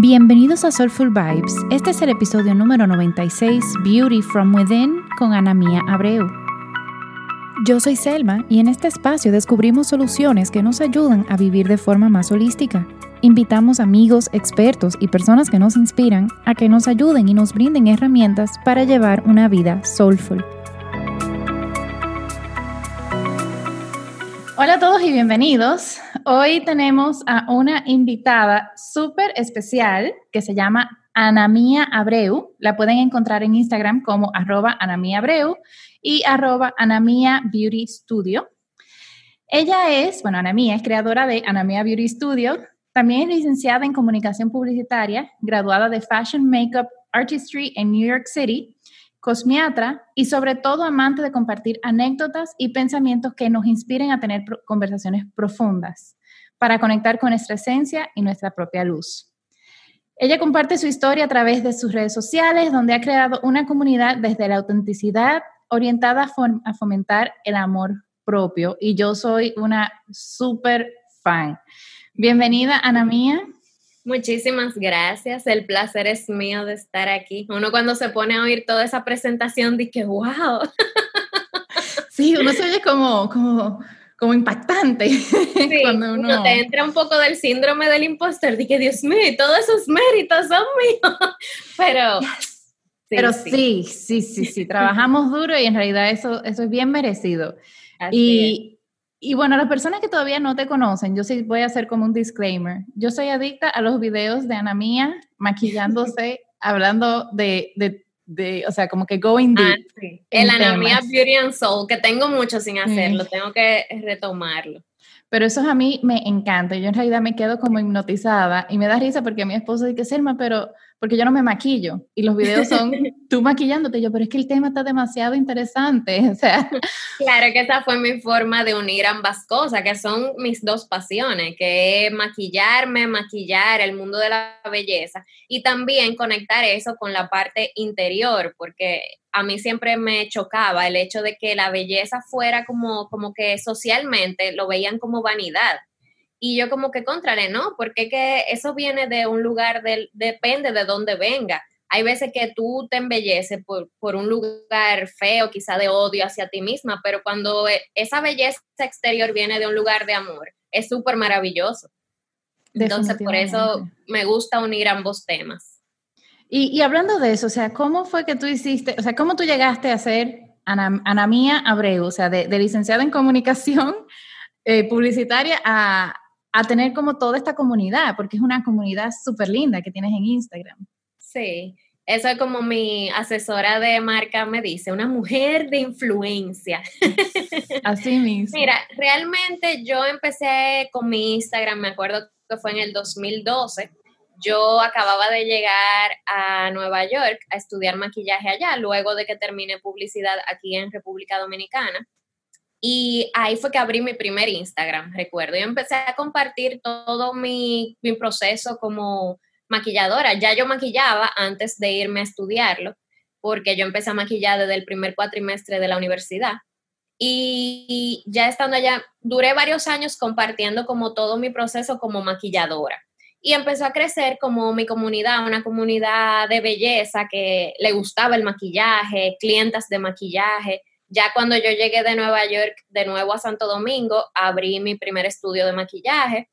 Bienvenidos a Soulful Vibes. Este es el episodio número 96, Beauty from Within, con Ana Mía Abreu. Yo soy Selma y en este espacio descubrimos soluciones que nos ayudan a vivir de forma más holística. Invitamos amigos, expertos y personas que nos inspiran a que nos ayuden y nos brinden herramientas para llevar una vida soulful. Hola a todos y bienvenidos. Hoy tenemos a una invitada súper especial que se llama Anamía Abreu. La pueden encontrar en Instagram como arroba Anamía Abreu y arroba Beauty Studio. Ella es, bueno, Anamía es creadora de Anamía Beauty Studio. También es licenciada en comunicación publicitaria, graduada de Fashion Makeup Artistry en New York City cosmiatra y sobre todo amante de compartir anécdotas y pensamientos que nos inspiren a tener conversaciones profundas para conectar con nuestra esencia y nuestra propia luz. Ella comparte su historia a través de sus redes sociales, donde ha creado una comunidad desde la autenticidad orientada a, fomentar el amor propio. Y yo soy una súper fan. Bienvenida, Ana Mía. Muchísimas gracias. El placer es mío de estar aquí. Uno cuando se pone a oír toda esa presentación dice, wow. Sí, uno se oye como, como, como impactante. Sí, cuando uno... te entra un poco del síndrome del impostor, que Dios mío, todos esos méritos son míos. Pero... Pero sí, sí, sí, sí, trabajamos duro y en realidad eso, eso es bien merecido. y, y bueno, las personas que todavía no te conocen, yo sí voy a hacer como un disclaimer. Yo soy adicta a los videos de Ana Mía maquillándose, hablando de, de, de, o sea, como que going deep. Ah, sí. El Ana Mía Beauty and Soul, que tengo mucho sin hacerlo, tengo que retomarlo. Pero eso a mí me encanta. Yo en realidad me quedo como hipnotizada y me da risa porque mi esposo dice, Selma, pero porque yo no me maquillo y los videos son tú maquillándote. yo, pero es que el tema está demasiado interesante. O sea. Claro que esa fue mi forma de unir ambas cosas, que son mis dos pasiones, que es maquillarme, maquillar el mundo de la belleza y también conectar eso con la parte interior, porque a mí siempre me chocaba el hecho de que la belleza fuera como, como que socialmente lo veían como vanidad. Y yo como que contrale, ¿no? Porque que eso viene de un lugar, del, depende de dónde venga. Hay veces que tú te embelleces por, por un lugar feo, quizá de odio hacia ti misma, pero cuando e, esa belleza exterior viene de un lugar de amor, es súper maravilloso. Entonces, por eso me gusta unir ambos temas. Y, y, hablando de eso, o sea, ¿cómo fue que tú hiciste, o sea, cómo tú llegaste a ser Ana, Ana Mía Abreu, o sea, de, de licenciada en comunicación eh, publicitaria a, a tener como toda esta comunidad, porque es una comunidad súper linda que tienes en Instagram. Sí, eso es como mi asesora de marca me dice, una mujer de influencia. Así mismo. Mira, realmente yo empecé con mi Instagram, me acuerdo que fue en el 2012. Yo acababa de llegar a Nueva York a estudiar maquillaje allá, luego de que terminé publicidad aquí en República Dominicana. Y ahí fue que abrí mi primer Instagram, recuerdo. Yo empecé a compartir todo mi, mi, proceso como maquilladora. Ya yo maquillaba antes de irme a estudiarlo, porque yo empecé a maquillar desde el primer cuatrimestre de la universidad. Y ya estando allá, duré varios años compartiendo como todo mi proceso como maquilladora. Y empezó a crecer como mi comunidad, una comunidad de belleza que le gustaba el maquillaje, clientas de maquillaje. Ya cuando yo llegué de Nueva York de nuevo a Santo Domingo, abrí mi primer estudio de maquillaje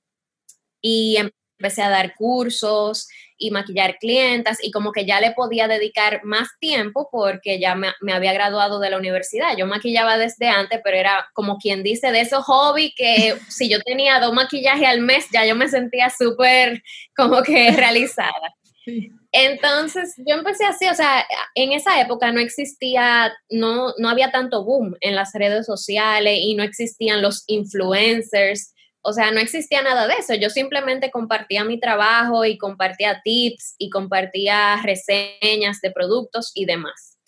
y empecé a dar cursos y maquillar clientas y como que ya le podía dedicar más tiempo porque ya me, había graduado de la universidad. Yo maquillaba desde antes, pero era como quien dice de esos hobbies que si yo tenía dos maquillajes al mes ya yo me sentía súper como que realizada. Entonces, yo empecé así, o sea, en esa época no existía, no, no había tanto boom en las redes sociales y no existían los influencers, o sea, no existía nada de eso. Yo simplemente compartía mi trabajo y compartía tips y compartía reseñas de productos y demás.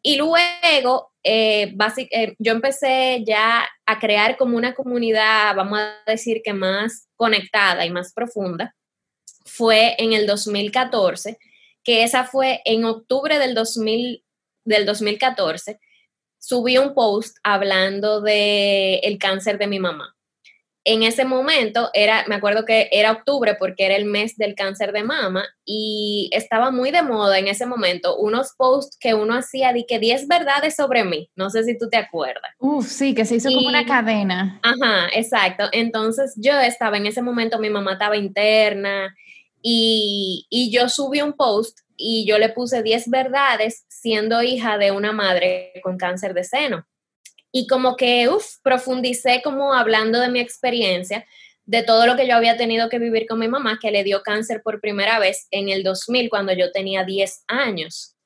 Y luego, eh, eh, yo empecé ya a crear como una comunidad, vamos a decir que más conectada y más profunda. Fue en el 2014 que esa fue en octubre del, 2000, del 2014, subí un post hablando del el cáncer de mi mamá. En ese momento era, me acuerdo que era octubre porque era el mes del cáncer de mama y estaba muy de moda en ese momento unos posts que uno hacía de que 10 verdades sobre mí. No sé si tú te acuerdas. Uf, sí, que se hizo como una cadena. Ajá, exacto. Entonces yo estaba en ese momento, mi mamá estaba interna y, y yo subí un post y yo le puse 10 verdades siendo hija de una madre con cáncer de seno y como que, uff, profundicé como hablando de mi experiencia, de todo lo que yo había tenido que vivir con mi mamá, que le dio cáncer por primera vez en el 2000, cuando yo tenía 10 años.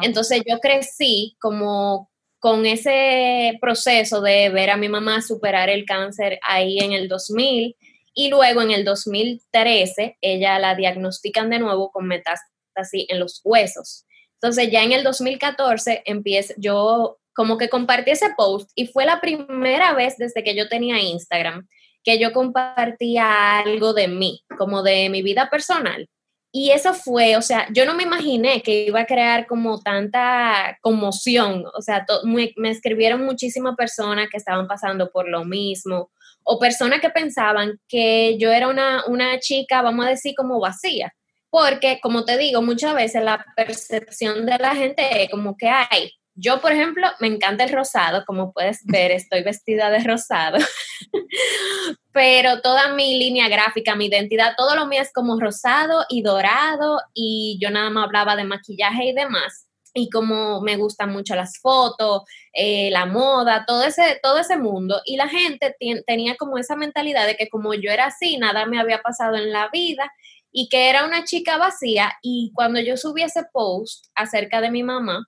Entonces yo crecí como con ese proceso de ver a mi mamá superar el cáncer ahí en el 2000 y luego en el 2013 ella la diagnostican de nuevo con metástasis en los huesos. Entonces ya en el 2014 empiezo, yo como que compartí ese post y fue la primera vez desde que yo tenía Instagram que yo compartía algo de mí, como de mi vida personal. Y eso fue, o sea, yo no me imaginé que iba a crear como tanta conmoción, o sea, me, escribieron muchísimas personas que estaban pasando por lo mismo, o personas que pensaban que yo era una, una chica, vamos a decir, como vacía, porque, como te digo, muchas veces la percepción de la gente es como que hay, yo, por ejemplo, me encanta el rosado, como puedes ver, estoy vestida de rosado, pero toda mi línea gráfica, mi identidad, todo lo mío es como rosado y dorado y yo nada más hablaba de maquillaje y demás. Y como me gustan mucho las fotos, eh, la moda, todo ese, todo ese mundo. Y la gente tenía como esa mentalidad de que como yo era así, nada me había pasado en la vida y que era una chica vacía. Y cuando yo subí ese post acerca de mi mamá,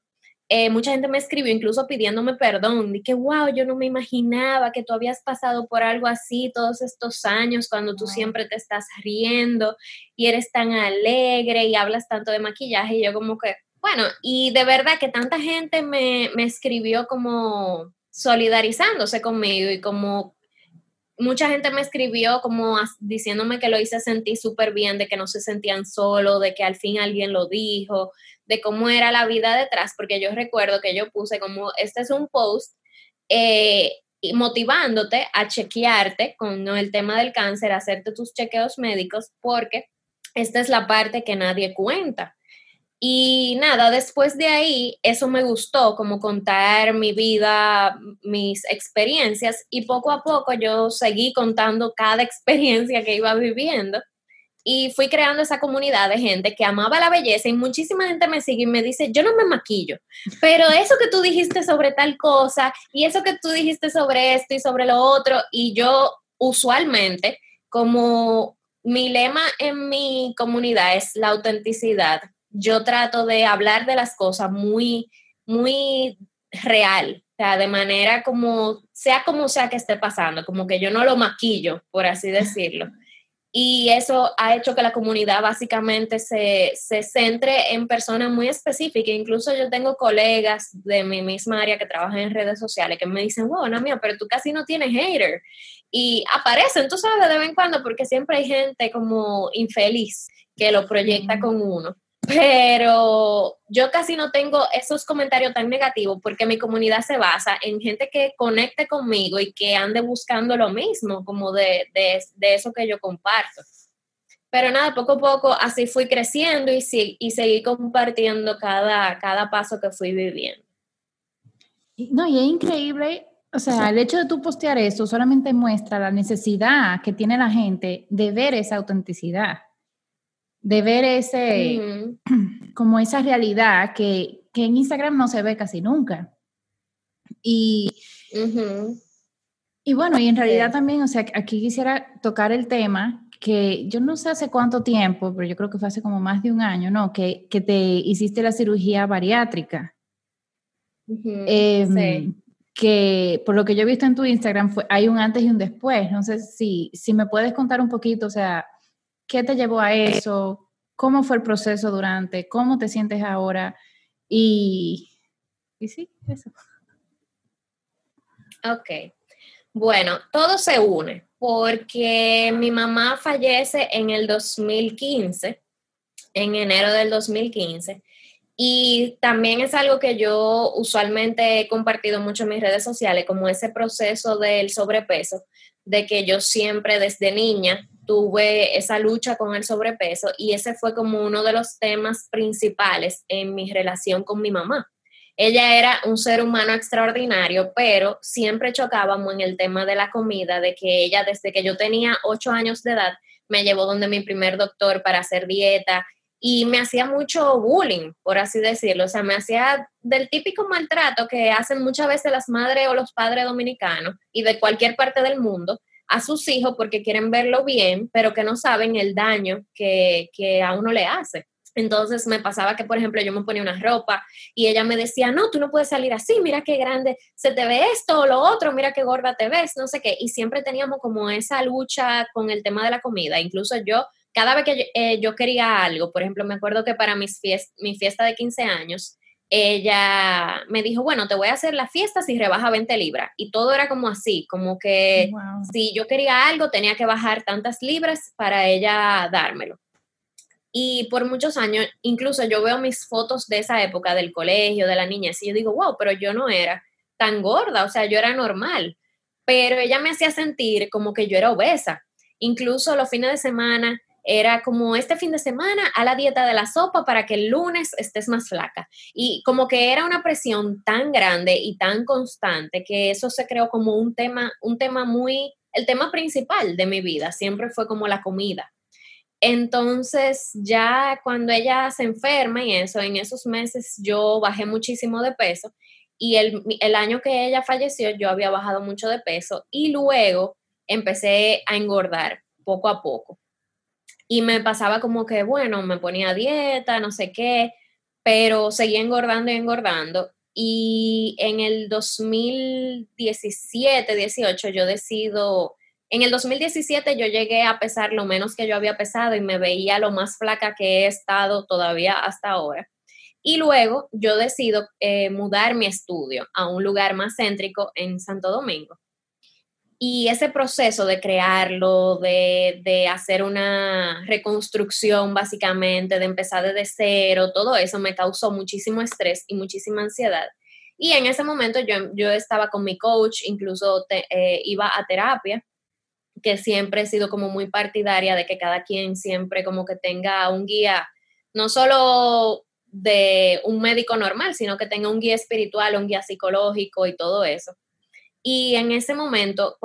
eh, mucha gente me escribió incluso pidiéndome perdón, de que, wow, yo no me imaginaba que tú habías pasado por algo así todos estos años, cuando tú siempre te estás riendo y eres tan alegre y hablas tanto de maquillaje, y yo como que, bueno, y de verdad que tanta gente me, me escribió como solidarizándose conmigo y como mucha gente me escribió como diciéndome que lo hice sentir súper bien, de que no se sentían solo, de que al fin alguien lo dijo, de cómo era la vida detrás, porque yo recuerdo que yo puse como, este es un post eh, motivándote a chequearte con el tema del cáncer, hacerte tus chequeos médicos, porque esta es la parte que nadie cuenta. Y nada, después de ahí, eso me gustó, como contar mi vida, mis experiencias, y poco a poco yo seguí contando cada experiencia que iba viviendo y fui creando esa comunidad de gente que amaba la belleza y muchísima gente me sigue y me dice, yo no me maquillo, pero eso que tú dijiste sobre tal cosa y eso que tú dijiste sobre esto y sobre lo otro, y yo usualmente, como mi lema en mi comunidad es la autenticidad, yo trato de hablar de las cosas muy, muy real, o sea, de manera como, sea como sea que esté pasando, como que yo no lo maquillo, por así decirlo y eso ha hecho que la comunidad básicamente se, se, centre en personas muy específicas. Incluso yo tengo colegas de mi misma área que trabajan en redes sociales que me dicen, wow, no, mía, pero tú casi no tienes hater. Y aparecen, tú sabes, de vez en cuando, porque siempre hay gente como infeliz que lo proyecta con uno pero yo casi no tengo esos comentarios tan negativos porque mi comunidad se basa en gente que conecte conmigo y que ande buscando lo mismo, como de, eso que yo comparto. Pero nada, poco a poco así fui creciendo y, y seguí compartiendo cada, cada paso que fui viviendo. No, y es increíble, o sea, el hecho de tú postear eso solamente muestra la necesidad que tiene la gente de ver esa autenticidad de ver ese, como esa realidad que, en Instagram no se ve casi nunca. Y, y bueno, y en realidad también, o sea, aquí quisiera tocar el tema que yo no sé hace cuánto tiempo, pero yo creo que fue hace como más de un año, ¿no? Que, te hiciste la cirugía bariátrica. Em, que por lo que yo he visto en tu Instagram, fue, hay un antes y un después. No sé si, si me puedes contar un poquito, o sea, ¿Qué te llevó a eso? ¿Cómo fue el proceso durante? ¿Cómo te sientes ahora? Y, y sí, eso. Ok. Bueno, todo se une porque mi mamá fallece en el 2015, en enero del 2015. Y también es algo que yo usualmente he compartido mucho en mis redes sociales, como ese proceso del sobrepeso, de que yo siempre desde niña tuve esa lucha con el sobrepeso y ese fue como uno de los temas principales en mi relación con mi mamá. Ella era un ser humano extraordinario, pero siempre chocábamos en el tema de la comida, de que ella desde que yo tenía ocho años de edad me llevó donde mi primer doctor para hacer dieta y me hacía mucho bullying, por así decirlo, o sea, me hacía del típico maltrato que hacen muchas veces las madres o los padres dominicanos y de cualquier parte del mundo a sus hijos porque quieren verlo bien, pero que no saben el daño que, que a uno le hace. Entonces me pasaba que, por ejemplo, yo me ponía una ropa y ella me decía, no, tú no puedes salir así, mira qué grande se te ve esto o lo otro, mira qué gorda te ves, no sé qué. Y siempre teníamos como esa lucha con el tema de la comida. Incluso yo, cada vez que yo, eh, quería algo, por ejemplo, me acuerdo que para mis mi fiesta de 15 años, ella me dijo, bueno, te voy a hacer la fiesta si rebaja 20 libras. Y todo era como así, como que si yo quería algo, tenía que bajar tantas libras para ella dármelo. Y por muchos años, incluso yo veo mis fotos de esa época del colegio, de la niñez, y yo digo, wow, pero yo no era tan gorda, o sea, yo era normal. Pero ella me hacía sentir como que yo era obesa. Incluso los fines de semana era como este fin de semana a la dieta de la sopa para que el lunes estés más flaca. Y como que era una presión tan grande y tan constante que eso se creó como un tema, un tema muy, el tema principal de mi vida siempre fue como la comida. Entonces, ya cuando ella se enferma y eso, en esos meses yo bajé muchísimo de peso y el, el, año que ella falleció yo había bajado mucho de peso y luego empecé a engordar poco a poco. Y me pasaba como que, bueno, me ponía dieta, no sé qué, pero seguía engordando y engordando. Y en el 2017, 18, yo decido en el 2017 yo llegué a pesar lo menos que yo había pesado y me veía lo más flaca que he estado todavía hasta ahora. Y luego yo decido eh, mudar mi estudio a un lugar más céntrico en Santo Domingo. Y ese proceso de crearlo, de, de, hacer una reconstrucción básicamente, de empezar desde cero, todo eso me causó muchísimo estrés y muchísima ansiedad. Y en ese momento yo, yo estaba con mi coach, incluso eh, iba a terapia que siempre he sido como muy partidaria de que cada quien siempre como que tenga un guía, no solo de un médico normal, sino que tenga un guía espiritual, un guía psicológico y todo eso. Y en ese momento,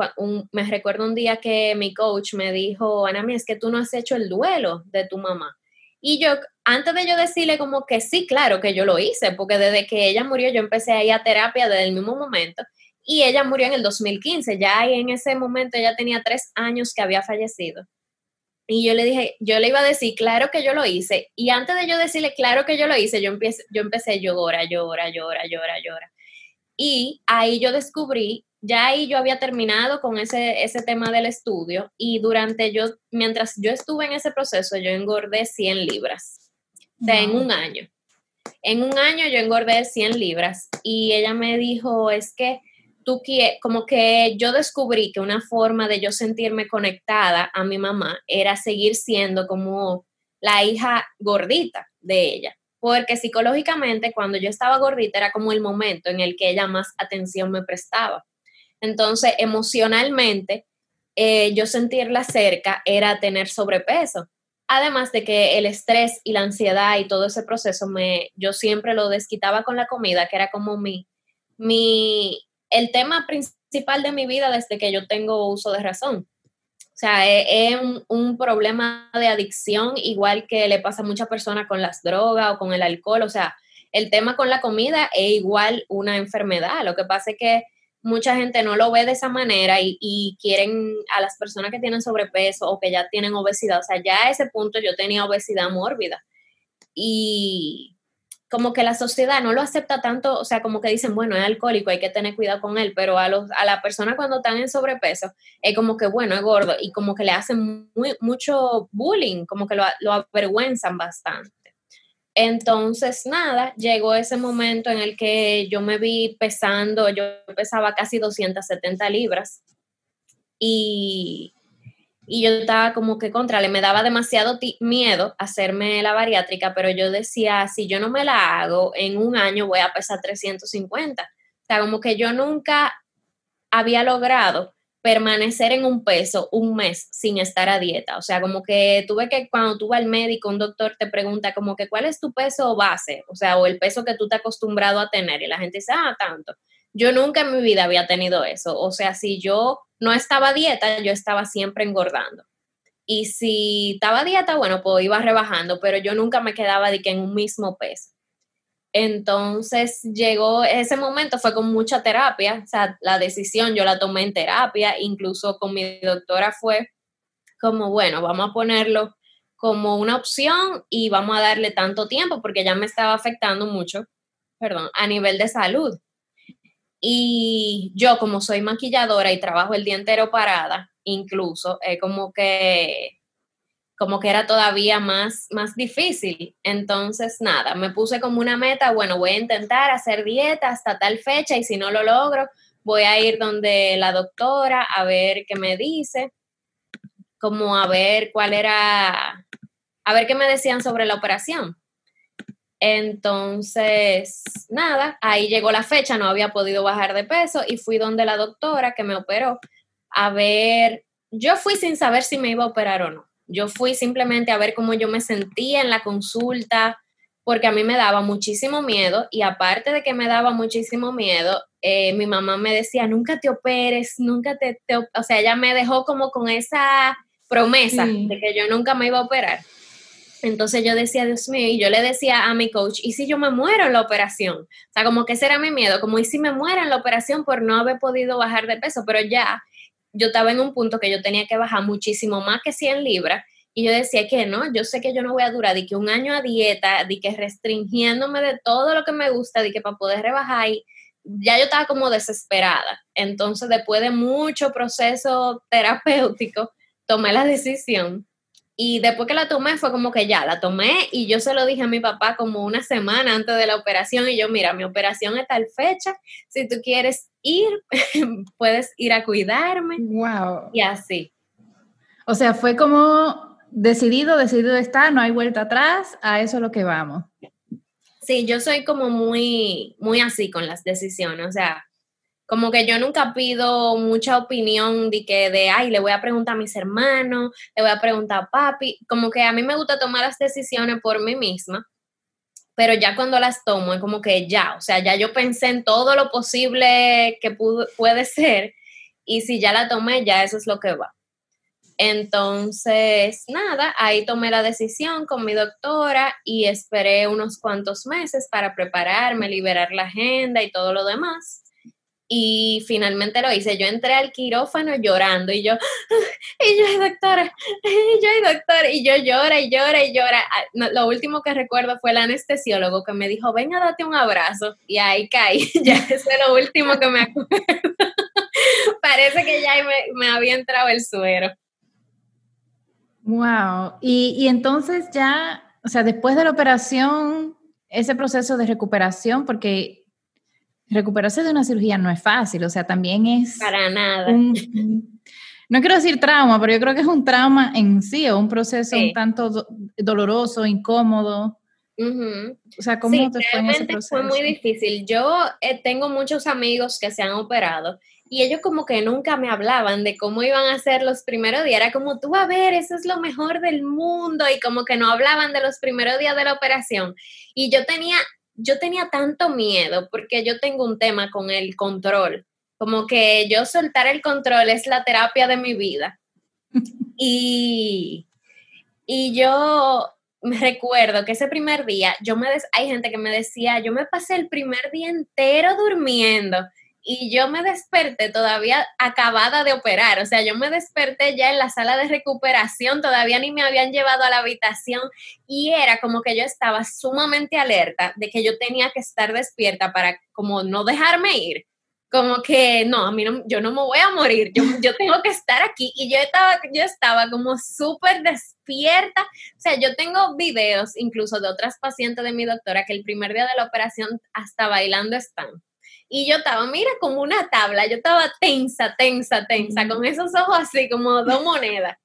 me recuerdo un día que mi coach me dijo, Ana, es que tú no has hecho el duelo de tu mamá. Y yo, antes de yo decirle como que sí, claro que yo lo hice, porque desde que ella murió yo empecé a ir a terapia desde el mismo momento y ella murió en el 2015, ya en ese momento ella tenía tres años que había fallecido. Y yo le dije, yo le iba a decir, claro que yo lo hice. Y antes de yo decirle, claro que yo lo hice, yo empecé, yo empecé a llorar, llorar, llorar, llorar, llorar. Y ahí yo descubrí, ya ahí yo había terminado con ese, ese tema del estudio y durante yo, mientras yo estuve en ese proceso, yo engordé 100 libras. O sea, en un año. En un año yo engordé 100 libras y ella me dijo, es que tú como que yo descubrí que una forma de yo sentirme conectada a mi mamá era seguir siendo como la hija gordita de ella, porque psicológicamente cuando yo estaba gordita era como el momento en el que ella más atención me prestaba. Entonces, emocionalmente, eh, yo sentirla cerca era tener sobrepeso. Además de que el estrés y la ansiedad y todo ese proceso, me, yo siempre lo desquitaba con la comida, que era como mi, mi, el tema principal de mi vida desde que yo tengo uso de razón. O sea, e, es, un, problema de adicción, igual que le pasa a muchas personas con las drogas o con el alcohol. O sea, el tema con la comida es igual una enfermedad. Lo que pasa es que mucha gente no lo ve de esa manera y, y, quieren a las personas que tienen sobrepeso o que ya tienen obesidad. O sea, ya a ese punto yo tenía obesidad mórbida. Y, como que la sociedad no lo acepta tanto, o sea, como que dicen, bueno, es alcohólico, hay que tener cuidado con él, pero a, los, a la persona cuando están en sobrepeso, es como que, bueno, es gordo, y como que le hacen muy, mucho bullying, como que lo, lo avergüenzan bastante. Entonces, nada, llegó ese momento en el que yo me vi pesando, yo pesaba casi 270 libras, y y yo estaba como que contra, le me daba demasiado miedo hacerme la bariátrica, pero yo decía, si yo no me la hago, en un año voy a pesar 350. O sea, como que yo nunca había logrado permanecer en un peso un mes sin estar a dieta. O sea, como que tuve que cuando tú vas al médico, un doctor te pregunta como que cuál es tu peso base, o sea, o el peso que tú te acostumbrado a tener y la gente dice, ah, tanto. Yo nunca en mi vida había tenido eso. O sea, si yo no estaba dieta, yo estaba siempre engordando. Y si estaba dieta, bueno, pues iba rebajando, pero yo nunca me quedaba de que en un mismo peso. Entonces llegó ese momento, fue con mucha terapia, o sea, la decisión yo la tomé en terapia, incluso con mi doctora fue como, bueno, vamos a ponerlo como una opción y vamos a darle tanto tiempo porque ya me estaba afectando mucho, perdón, a nivel de salud. Y yo como soy maquilladora y trabajo el día entero parada, incluso, es como que como que era todavía más, más difícil. Entonces, nada, me puse como una meta, bueno, voy a intentar hacer dieta hasta tal fecha y si no lo logro, voy a ir donde la doctora a ver qué me dice, como a ver cuál era, a ver qué me decían sobre la operación. Entonces, nada, ahí llegó la fecha, no había podido bajar de peso y fui donde la doctora que me operó a ver, yo fui sin saber si me iba a operar o no yo fui simplemente a ver cómo yo me sentía en la consulta, porque a mí me daba muchísimo miedo y aparte de que me daba muchísimo miedo, eh, mi mamá me decía, nunca te operes, nunca te, o sea, ella me dejó como con esa promesa de que yo nunca me iba a operar. Entonces yo decía, Dios mío, y yo le decía a mi coach, ¿y si yo me muero en la operación? O sea, como que ese era mi miedo, como, ¿y si me muero en la operación por no haber podido bajar de peso? Pero ya yo estaba en un punto que yo tenía que bajar muchísimo más que 100 libras y yo decía que no, yo sé que yo no voy a durar de que un año a dieta, de que restringiéndome de todo lo que me gusta, de que para poder rebajar y ya yo estaba como desesperada. Entonces, después de mucho proceso terapéutico, tomé la decisión y después que la tomé fue como que ya, la tomé y yo se lo dije a mi papá como una semana antes de la operación y yo, mira, mi operación es tal fecha, si tú quieres ir, puedes ir a cuidarme. Wow. Y así. O sea, fue como decidido, decidido estar, no hay vuelta atrás, a eso es lo que vamos. Sí, yo soy como muy, muy así con las decisiones, o sea, como que yo nunca pido mucha opinión de que de, ay, le voy a preguntar a mis hermanos, le voy a preguntar a papi, como que a mí me gusta tomar las decisiones por mí misma, pero ya cuando las tomo es como que ya, o sea, ya yo pensé en todo lo posible que puede ser y si ya la tomé, ya eso es lo que va. Entonces, nada, ahí tomé la decisión con mi doctora y esperé unos cuantos meses para prepararme, liberar la agenda y todo lo demás y finalmente lo hice. Yo entré al quirófano llorando y yo, y yo, doctora, y yo, doctora, y yo llora y llora y llora. Ah, lo último que recuerdo fue el anestesiólogo que me dijo, venga, date un abrazo. Y ahí caí. ya eso es lo último que me acuerdo. Parece que ya me, me, había entrado el suero. Wow. Y, y entonces ya, o sea, después de la operación, ese proceso de recuperación, porque recuperarse de una cirugía no es fácil, o sea, también es... Para nada. no quiero decir trauma, pero yo creo que es un trauma en sí, o un proceso un tanto doloroso, incómodo. O sea, ¿cómo te fue en ese proceso? Fue muy difícil. Yo eh, tengo muchos amigos que se han operado y ellos como que nunca me hablaban de cómo iban a ser los primeros días. Era como, tú a ver, eso es lo mejor del mundo y como que no hablaban de los primeros días de la operación. Y yo tenía yo tenía tanto miedo porque yo tengo un tema con el control, como que yo soltar el control es la terapia de mi vida. y, y yo me recuerdo que ese primer día, yo me hay gente que me decía, yo me pasé el primer día entero durmiendo y yo me desperté todavía acabada de operar, o sea, yo me desperté ya en la sala de recuperación, todavía ni me habían llevado a la habitación y era como que yo estaba sumamente alerta de que yo tenía que estar despierta para como no dejarme ir. Como que no, a mí yo no me voy a morir, yo, yo tengo que estar aquí. Y yo estaba, yo estaba como súper despierta. O sea, yo tengo videos incluso de otras pacientes de mi doctora que el primer día de la operación hasta bailando están y yo estaba, mira, como una tabla, yo estaba tensa, tensa, tensa, con esos ojos así, como dos monedas.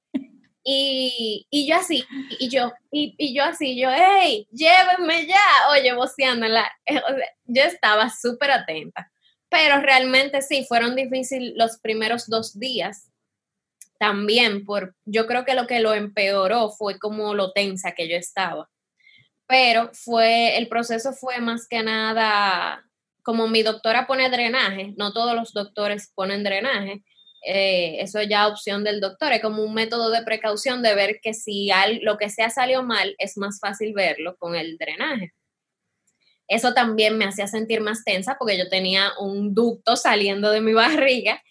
Y, y yo así, y yo, y, y, yo así, yo, hey, llévenme ya, oye, voceándola. Eh, yo estaba súper atenta. pero realmente sí, fueron difíciles los primeros dos días. También por, yo creo que lo que lo empeoró fue como lo tensa que yo estaba. Pero fue, el proceso fue más que nada, como mi doctora pone drenaje, no todos los doctores ponen drenaje, eh, eso ya opción del doctor, es como un método de precaución de ver que si lo que sea salió mal, es más fácil verlo con el drenaje. Eso también me hacía sentir más tensa porque yo tenía un ducto saliendo de mi barriga,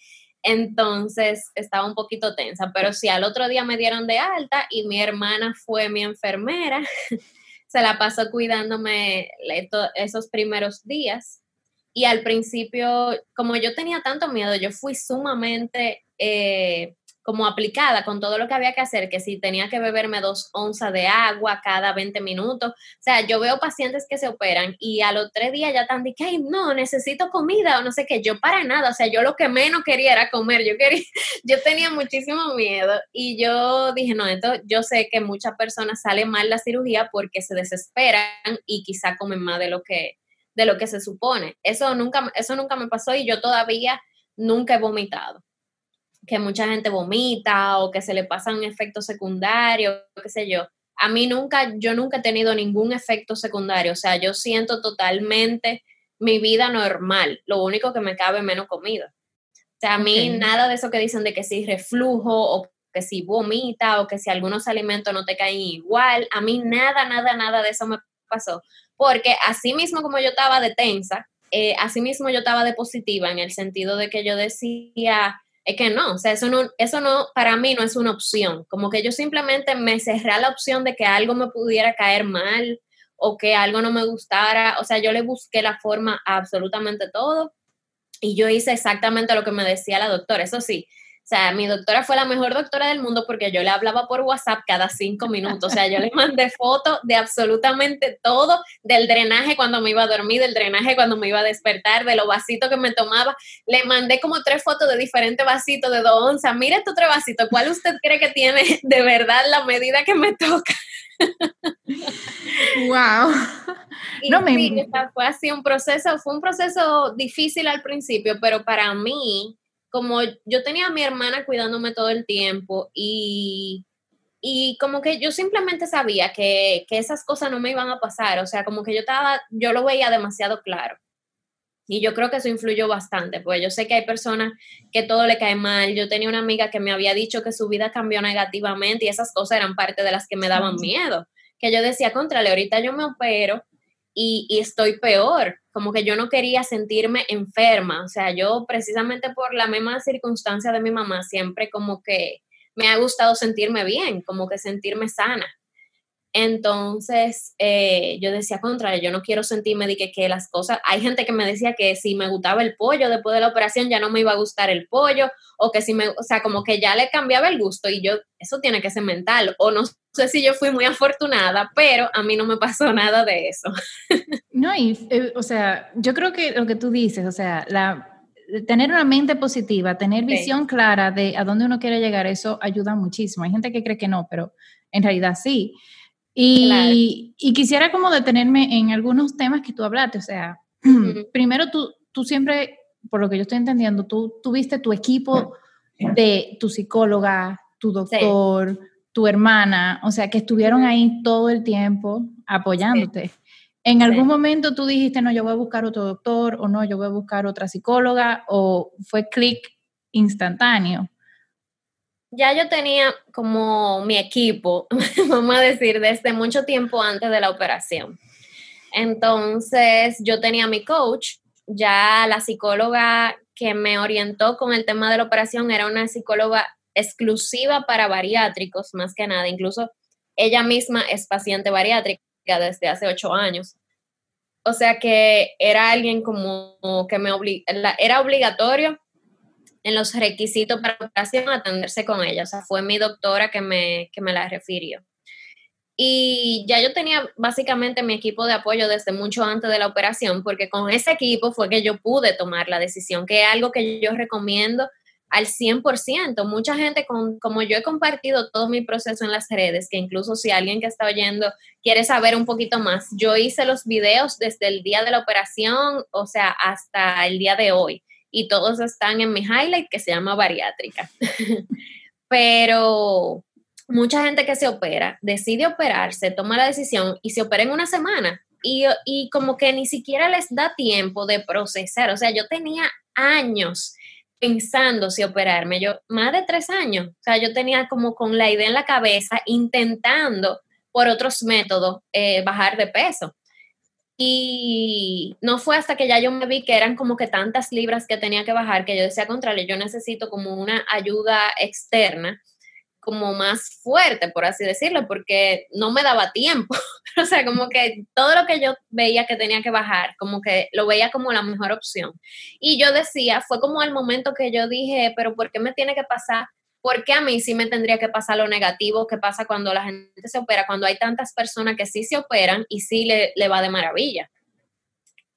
entonces estaba un poquito tensa, pero sí, al otro día me dieron de alta y mi hermana fue mi enfermera, se la pasó cuidándome esos primeros días. Y al principio, como yo tenía tanto miedo, yo fui sumamente eh, como aplicada con todo lo que había que hacer, que si tenía que beberme dos onzas de agua cada 20 minutos. O sea, yo veo pacientes que se operan y a los tres días ya están de que, no, necesito comida o no sé qué, yo para nada, o sea, yo lo que menos quería era comer, yo quería, yo tenía muchísimo miedo y yo dije, no, esto, yo sé que muchas personas salen mal la cirugía porque se desesperan y quizá comen más de lo que, de lo que se supone. Eso nunca, eso nunca me pasó y yo todavía nunca he vomitado que mucha gente vomita o que se le pasan efectos secundarios, qué sé yo. A mí nunca, yo nunca he tenido ningún efecto secundario, o sea, yo siento totalmente mi vida normal, lo único que me cabe menos comida. O sea, a mí nada de eso que dicen de que si reflujo o que si vomita o que si algunos alimentos no te caen igual, a mí nada, nada, nada de eso me pasó. Porque así mismo como yo estaba de tensa, eh, así mismo yo estaba de positiva en el sentido de que yo decía, es que no, o sea, eso no, eso no, para mí no es una opción. Como que yo simplemente me cerré a la opción de que algo me pudiera caer mal o que algo no me gustara. O sea, yo le busqué la forma a absolutamente todo y yo hice exactamente lo que me decía la doctora. Eso sí, o sea, mi doctora fue la mejor doctora del mundo porque yo le hablaba por WhatsApp cada cinco minutos. O sea, yo le mandé fotos de absolutamente todo, del drenaje cuando me iba a dormir, del drenaje cuando me iba a despertar, de los vasitos que me tomaba. Le mandé como tres fotos de diferentes vasitos de dos onzas. Mire estos tres vasitos, ¿cuál usted cree que tiene de verdad la medida que me toca? wow. no me... fue así un proceso, fue un proceso difícil al principio, pero para mí como yo tenía a mi hermana cuidándome todo el tiempo y, y como que yo simplemente sabía que, que, esas cosas no me iban a pasar, o sea, como que yo estaba, yo lo veía demasiado claro. Y yo creo que eso influyó bastante, pues yo sé que hay personas que todo le cae mal. Yo tenía una amiga que me había dicho que su vida cambió negativamente y esas cosas eran parte de las que me daban miedo. Que yo decía, contrale, ahorita yo me opero y, y, estoy peor, como que yo no quería sentirme enferma, o sea, yo precisamente por la misma circunstancia de mi mamá, siempre como que me ha gustado sentirme bien, como que sentirme sana. Entonces, eh, yo decía, contra, yo no quiero sentirme de que, que, las cosas, hay gente que me decía que si me gustaba el pollo después de la operación ya no me iba a gustar el pollo, o que si me, o sea, como que ya le cambiaba el gusto y yo, eso tiene que ser mental, o no sé si yo fui muy afortunada, pero a mí no me pasó nada de eso. No, y, eh, o sea, yo creo que lo que tú dices, o sea, la, tener una mente positiva, tener visión clara de a dónde uno quiere llegar, eso ayuda muchísimo. Hay gente que cree que no, pero en realidad sí. Y, quisiera como detenerme en algunos temas que tú hablaste, o sea, primero tú, tú siempre, por lo que yo estoy entendiendo, tú tuviste tu equipo de tu psicóloga, tu doctor, tu hermana, o sea, que estuvieron ahí todo el tiempo apoyándote. ¿En algún momento tú dijiste, no, yo voy a buscar otro doctor o no, yo voy a buscar otra psicóloga o fue clic instantáneo? Ya yo tenía como mi equipo, vamos a decir, desde mucho tiempo antes de la operación. Entonces, yo tenía mi coach, ya la psicóloga que me orientó con el tema de la operación era una psicóloga exclusiva para bariátricos, más que nada. Incluso ella misma es paciente bariátrica desde hace ocho años. O sea que era alguien como que me era obligatorio en los requisitos para operación atenderse con ella. O sea, fue mi doctora que me, que me la refirió. Y ya yo tenía básicamente mi equipo de apoyo desde mucho antes de la operación, porque con ese equipo fue que yo pude tomar la decisión, que es algo que yo recomiendo al 100%. Mucha gente, con, como yo he compartido todo mi proceso en las redes, que incluso si alguien que está oyendo quiere saber un poquito más, yo hice los videos desde el día de la operación, o sea, hasta el día de hoy. Y todos están en mi highlight que se llama bariátrica. Pero mucha gente que se opera, decide operarse, toma la decisión y se opera en una semana. Y, y como que ni siquiera les da tiempo de procesar. O sea, yo tenía años pensando si operarme, yo más de tres años, o sea, yo tenía como con la idea en la cabeza, intentando por otros métodos eh, bajar de peso. Y no fue hasta que ya yo me vi que eran como que tantas libras que tenía que bajar que yo decía, contrario, yo necesito como una ayuda externa como más fuerte, por así decirlo, porque no me daba tiempo. o sea, como que todo lo que yo veía que tenía que bajar, como que lo veía como la mejor opción. Y yo decía, fue como el momento que yo dije, pero ¿por qué me tiene que pasar? ¿Por qué a mí sí me tendría que pasar lo negativo que pasa cuando la gente se opera, cuando hay tantas personas que sí se operan y sí le, le va de maravilla?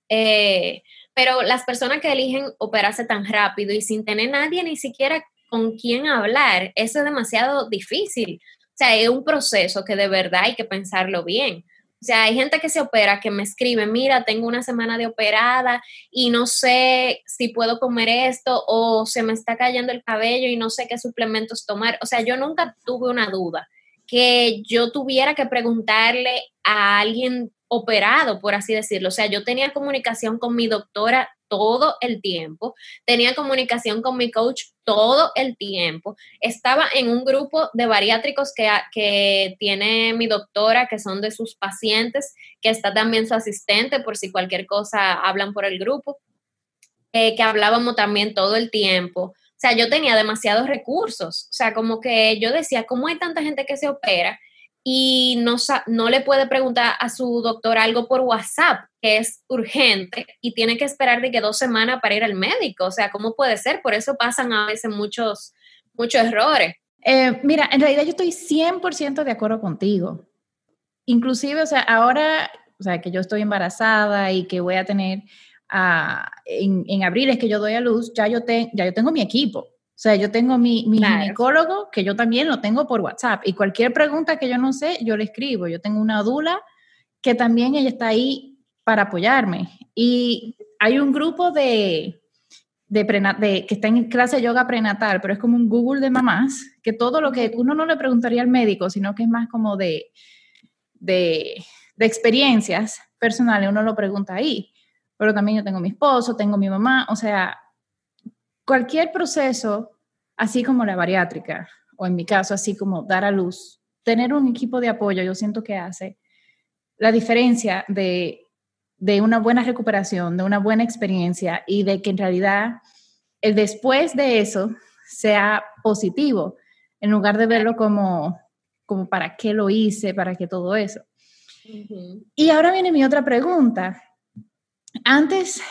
Eh, pero las personas que eligen operarse tan rápido y sin tener nadie ni siquiera con quién hablar, eso es demasiado difícil. O sea, es un proceso que de verdad hay que pensarlo bien. O sea, hay gente que se opera que me escribe, mira, tengo una semana de operada y no sé si puedo comer esto o se me está cayendo el cabello y no sé qué suplementos tomar. O sea, yo nunca tuve una duda que yo tuviera que preguntarle a alguien operado, por así decirlo. O sea, yo tenía comunicación con mi doctora todo el tiempo, tenía comunicación con mi coach todo el tiempo, estaba en un grupo de bariátricos que, que tiene mi doctora, que son de sus pacientes, que está también su asistente, por si cualquier cosa hablan por el grupo, eh, que hablábamos también todo el tiempo. O sea, yo tenía demasiados recursos. O sea, como que yo decía, ¿cómo hay tanta gente que se opera? Y no, no le puede preguntar a su doctor algo por WhatsApp, que es urgente, y tiene que esperar de que dos semanas para ir al médico. O sea, ¿cómo puede ser? Por eso pasan a veces muchos, muchos errores. Eh, mira, en realidad yo estoy 100% de acuerdo contigo. Inclusive, o sea, ahora, o sea, que yo estoy embarazada y que voy a tener, uh, en, en, abril es que yo doy a luz, ya yo, te, ya yo tengo mi equipo. O sea, yo tengo mi, mi ginecólogo, que yo también lo tengo por WhatsApp, y cualquier pregunta que yo no sé, yo le escribo. Yo tengo una dula que también ella está ahí para apoyarme. Y hay un grupo de, de, de, que está en clase de yoga prenatal, pero es como un Google de mamás, que todo lo que uno no le preguntaría al médico, sino que es más como de, de, de experiencias personales, uno lo pregunta ahí. Pero también yo tengo mi esposo, tengo mi mamá, o sea, cualquier proceso, así como la bariátrica, o en mi caso, así como dar a luz, tener un equipo de apoyo, yo siento que hace la diferencia de, de una buena recuperación, de una buena experiencia y de que en realidad el después de eso sea positivo, en lugar de verlo como, como para qué lo hice, para qué todo eso. Y ahora viene mi otra pregunta. Antes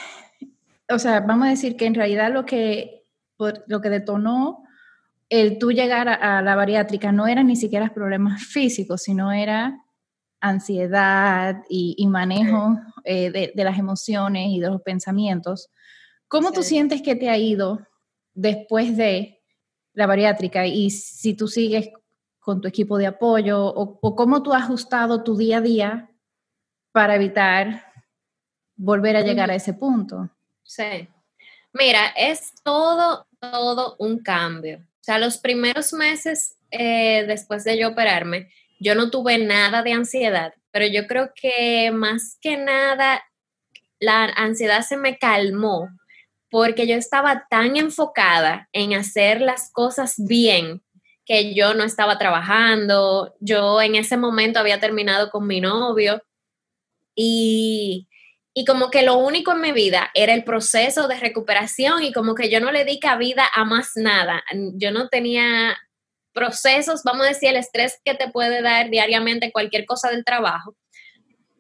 o sea, vamos a decir que en realidad lo que, lo que detonó el tú llegar a, la bariátrica no eran ni siquiera problemas físicos, sino era ansiedad y, manejo eh, de, las emociones y de los pensamientos. ¿Cómo tú sientes que te ha ido después de la bariátrica y si tú sigues con tu equipo de apoyo o, o cómo tú has ajustado tu día a día para evitar volver a llegar a ese punto? Sí. Mira, es todo, todo un cambio. O sea, los primeros meses eh, después de yo operarme, yo no tuve nada de ansiedad, pero yo creo que más que nada la ansiedad se me calmó porque yo estaba tan enfocada en hacer las cosas bien que yo no estaba trabajando, yo en ese momento había terminado con mi novio y y como que lo único en mi vida era el proceso de recuperación y como que yo no le di cabida a más nada. Yo no tenía procesos, vamos a decir, el estrés que te puede dar diariamente cualquier cosa del trabajo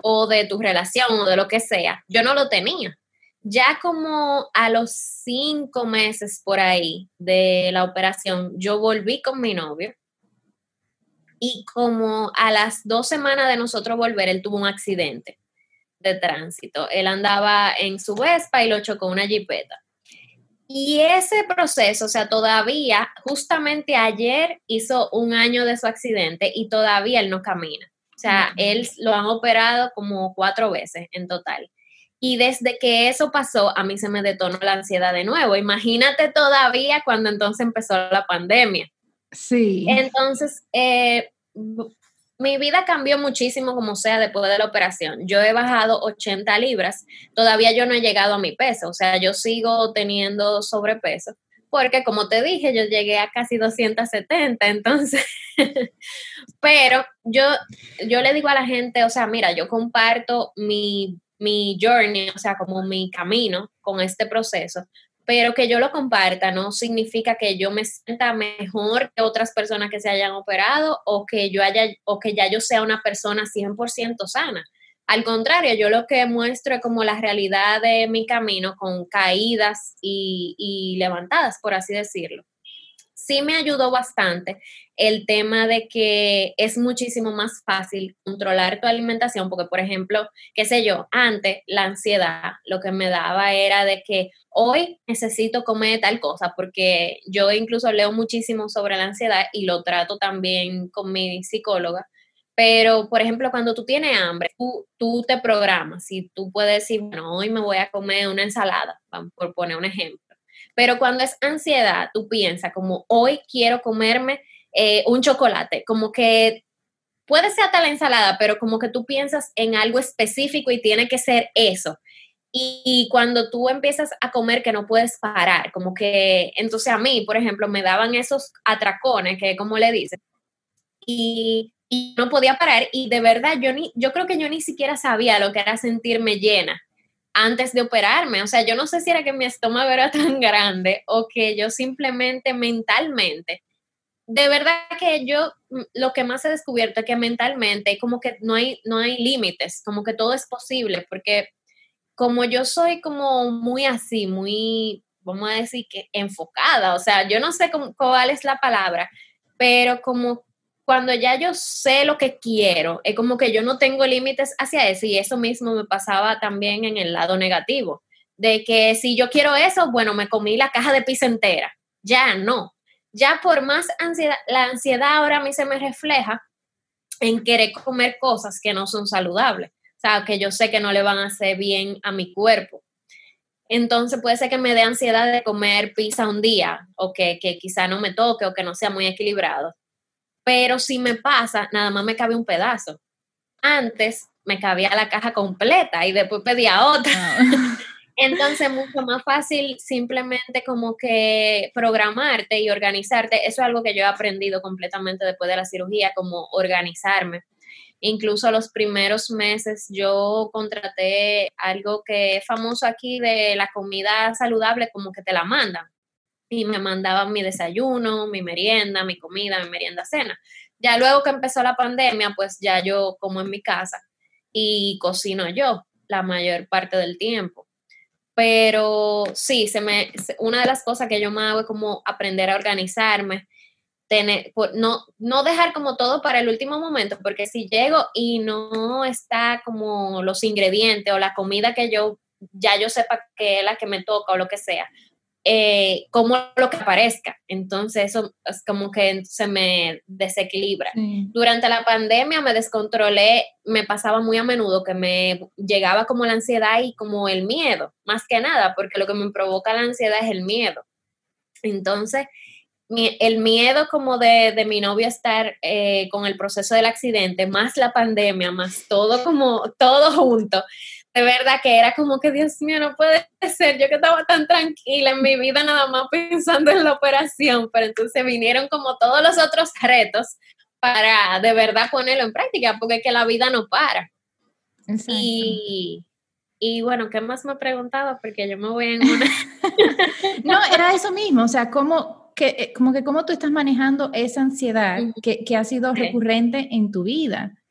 o de tu relación o de lo que sea. Yo no lo tenía. Ya como a los cinco meses por ahí de la operación, yo volví con mi novio y como a las dos semanas de nosotros volver, él tuvo un accidente de tránsito. Él andaba en su Vespa y lo chocó una jipeta. Y ese proceso, o sea, todavía, justamente ayer hizo un año de su accidente y todavía él no camina. O sea, él lo han operado como cuatro veces en total. Y desde que eso pasó, a mí se me detonó la ansiedad de nuevo. Imagínate todavía cuando entonces empezó la pandemia. Sí. Entonces, eh, mi vida cambió muchísimo como sea después de la operación. Yo he bajado 80 libras, todavía yo no he llegado a mi peso, o sea, yo sigo teniendo sobrepeso, porque como te dije, yo llegué a casi 270, entonces, pero yo, yo le digo a la gente, o sea, mira, yo comparto mi, mi journey, o sea, como mi camino con este proceso, pero que yo lo comparta no significa que yo me sienta mejor que otras personas que se hayan operado o que yo haya o que ya yo sea una persona 100% sana. Al contrario, yo lo que muestro es como la realidad de mi camino con caídas y, y levantadas, por así decirlo sí me ayudó bastante el tema de que es muchísimo más fácil controlar tu alimentación, porque por ejemplo, qué sé yo, antes la ansiedad lo que me daba era de que hoy necesito comer tal cosa, porque yo incluso leo muchísimo sobre la ansiedad y lo trato también con mi psicóloga. Pero, por ejemplo, cuando tú tienes hambre, tú, tú te programas y tú puedes decir, bueno, hoy me voy a comer una ensalada, por poner un ejemplo pero cuando es ansiedad, tú piensas como hoy quiero comerme eh, un chocolate, como que puede ser hasta la ensalada, pero como que tú piensas en algo específico y tiene que ser eso. Y, cuando tú empiezas a comer que no puedes parar, como que, entonces a mí, por ejemplo, me daban esos atracones, que como le dicen, y, y no podía parar y de verdad yo, ni, yo creo que yo ni siquiera sabía lo que era sentirme llena antes de operarme. O sea, yo no sé si era que mi estómago era tan grande o que yo simplemente mentalmente, de verdad que yo mm, lo que más he descubierto es que mentalmente como que no hay, no hay límites, como que todo es posible, porque como yo soy como muy así, muy, vamos a decir que enfocada, o sea, yo no sé cómo, cuál es la palabra, pero como cuando ya yo sé lo que quiero, es como que yo no tengo límites hacia eso y eso mismo me pasaba también en el lado negativo, de que si yo quiero eso, bueno, me comí la caja de pizza entera, ya no, ya por más ansiedad, la ansiedad ahora a mí se me refleja en querer comer cosas que no son saludables, o sea, que yo sé que no le van a hacer bien a mi cuerpo. Entonces puede ser que me dé ansiedad de comer pizza un día o que, que quizá no me toque o que no sea muy equilibrado pero si me pasa, nada más me cabe un pedazo. Antes me cabía la caja completa y después pedía otra. Ah. Entonces, mucho más fácil simplemente como que programarte y organizarte. Eso es algo que yo he aprendido completamente después de la cirugía, como organizarme. Incluso los primeros meses yo contraté algo que es famoso aquí de la comida saludable, como que te la mandan y me mandaban mi desayuno, mi merienda, mi comida, mi merienda, cena. Ya luego que empezó la pandemia, pues ya yo como en mi casa y cocino yo la mayor parte del tiempo. Pero sí, se me, una de las cosas que yo me hago es como aprender a organizarme, tener, no, no dejar como todo para el último momento, porque si llego y no está como los ingredientes o la comida que yo ya yo sepa que es la que me toca o lo que sea, eh, como lo que aparezca. Entonces eso es como que se me desequilibra. Durante la pandemia me descontrolé, me pasaba muy a menudo que me llegaba como la ansiedad y como el miedo, más que nada, porque lo que me provoca la ansiedad es el miedo. Entonces, el miedo como de, de mi novio estar eh, con el proceso del accidente, más la pandemia, más todo como, todo junto, de verdad que era como que, Dios mío, no puede ser, yo que estaba tan tranquila en mi vida nada más pensando en la operación, pero entonces vinieron como todos los otros retos para de verdad ponerlo en práctica, porque es que la vida no para. Y, y bueno, ¿qué más me preguntaba? Porque yo me voy en una... no, era eso mismo, o sea, ¿cómo, que, eh, como que cómo tú estás manejando esa ansiedad que, que ha sido recurrente en tu vida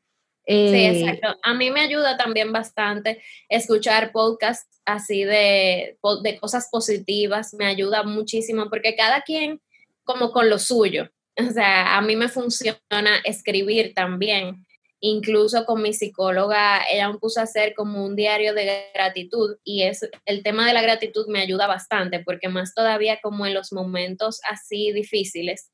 sí, eh, exacto. A mí me ayuda también bastante escuchar podcasts así de, de cosas positivas, me ayuda muchísimo porque cada quien como con lo suyo. O sea, a mí me funciona escribir también. Incluso con mi psicóloga, ella me puso a hacer como un diario de gratitud y es, el tema de la gratitud me ayuda bastante porque más todavía como en los momentos así difíciles,